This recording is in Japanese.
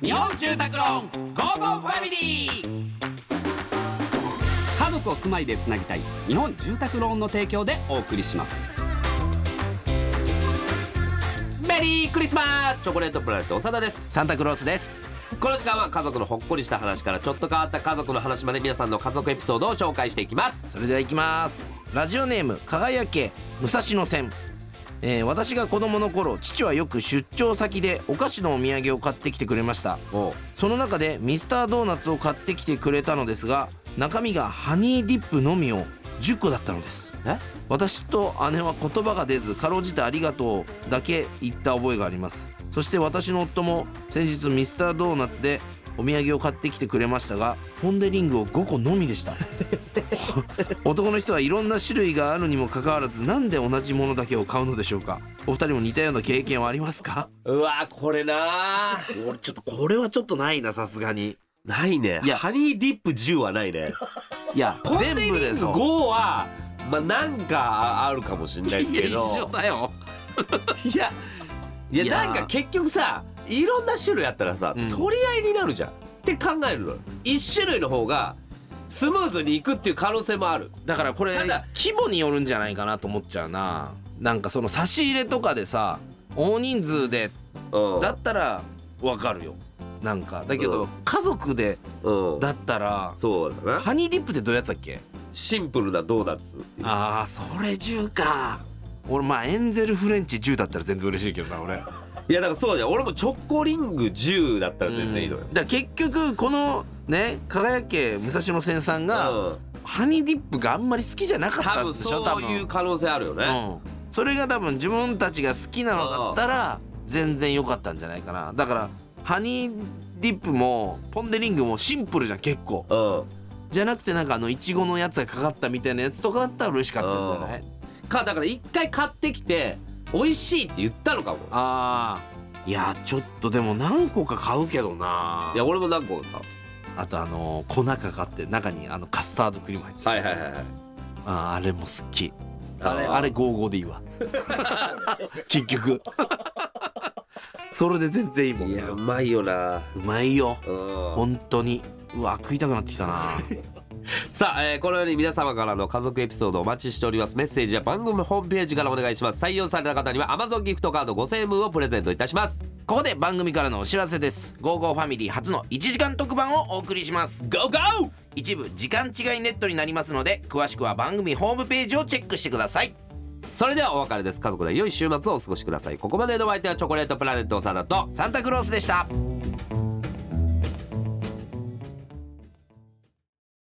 日本住宅ローンゴーゴーファミリー。家族を住まいでつなぎたい日本住宅ローンの提供でお送りします。メリークリスマスチョコレートプラネット長田です。サンタクロースです。この時間は家族のほっこりした話からちょっと変わった家族の話まで皆さんの家族エピソードを紹介していきます。それでは行きます。ラジオネーム輝け武蔵野線えー私が子供の頃父はよく出張先でお菓子のお土産を買ってきてくれました。おその中でミスタードーナツを買ってきてくれたのですが中身がハニーディップのみを10個だったのです。え？私と姉は言葉が出ずかろうじてありがとうだけ言った覚えがあります。そして私の夫も先日ミスタードーナツでお土産を買ってきてくれましたがポン・デ・リングを5個のみでした。男の人はいろんな種類があるにもかかわらずなんで同じものだけを買うのでしょうか。お二人も似たような経験はありますか？うわこれな。俺ちょっとこれはちょっとないなさすがに。ないね。いや。ハニーディップ10はないね。いやポンデ全リング部でそう5はまあなんかあるかもしれないですけいや一緒どだよ。いやいやいやなんか結局さいろんな種類あったらさ、うん。取り合いになるじゃん。って考えるのよ。一種類の方がスムーズにいくっていう可能性もある。だからこれ規模によるんじゃないかなと思っちゃうな。なんかその差し入れとかでさ大人数でうん。だったらわかるよ。なんか。だけど、うん。家族でうん。だったらそうだな。ハニーディップってどういうやつだっけ？シンプルなドーナツあーそれ10か。俺まあエンゼルフレンチ10だったら全然嬉しいけどな俺いやだからそうじゃん。俺もチョコリング10だったら全然いいのよ、だから結局このね輝け武蔵野線さんが、うん。ハニーディップがあんまり好きじゃなかった多分んでしょそういう可能性あるよね、うん、それが多分自分たちが好きなのだったら全然良かったんじゃないかな。だからハニーディップもポン・デ・リングもシンプルじゃん結構。うん。じゃなくてなんかあのいちごのやつがかかったみたいなやつとかだったら嬉しかったんじゃない？かだから一回買ってきて美味しいって言ったのかも。あー。いやちょっとでも何個か買うけどな。いや俺も何個かあとあの粉かかって中にあのカスタードクリーム入ってるはいはいはいはい。あーあれも好き。あれあーあれ55でいいわ。結局。それで全然いいもんいやうまいよな。うまいよ。うん。本当に。うわ食いたくなってきたなさあ、えーこのように皆様からの家族エピソードお待ちしております。メッセージは番組ホームページからお願いします。採用された方には Amazon ギフトカード5000円分をプレゼントいたします。ここで番組からのお知らせです「ゴーゴーファミリー」初の1時間特番をお送りします。GO GO! 一部時間違いネットになりますので詳しくは番組ホームページをチェックしてください。それではお別れです。家族で良い週末をお過ごしください。ここまでのお相手はチョコレートプラネット長田とサンタクロースでした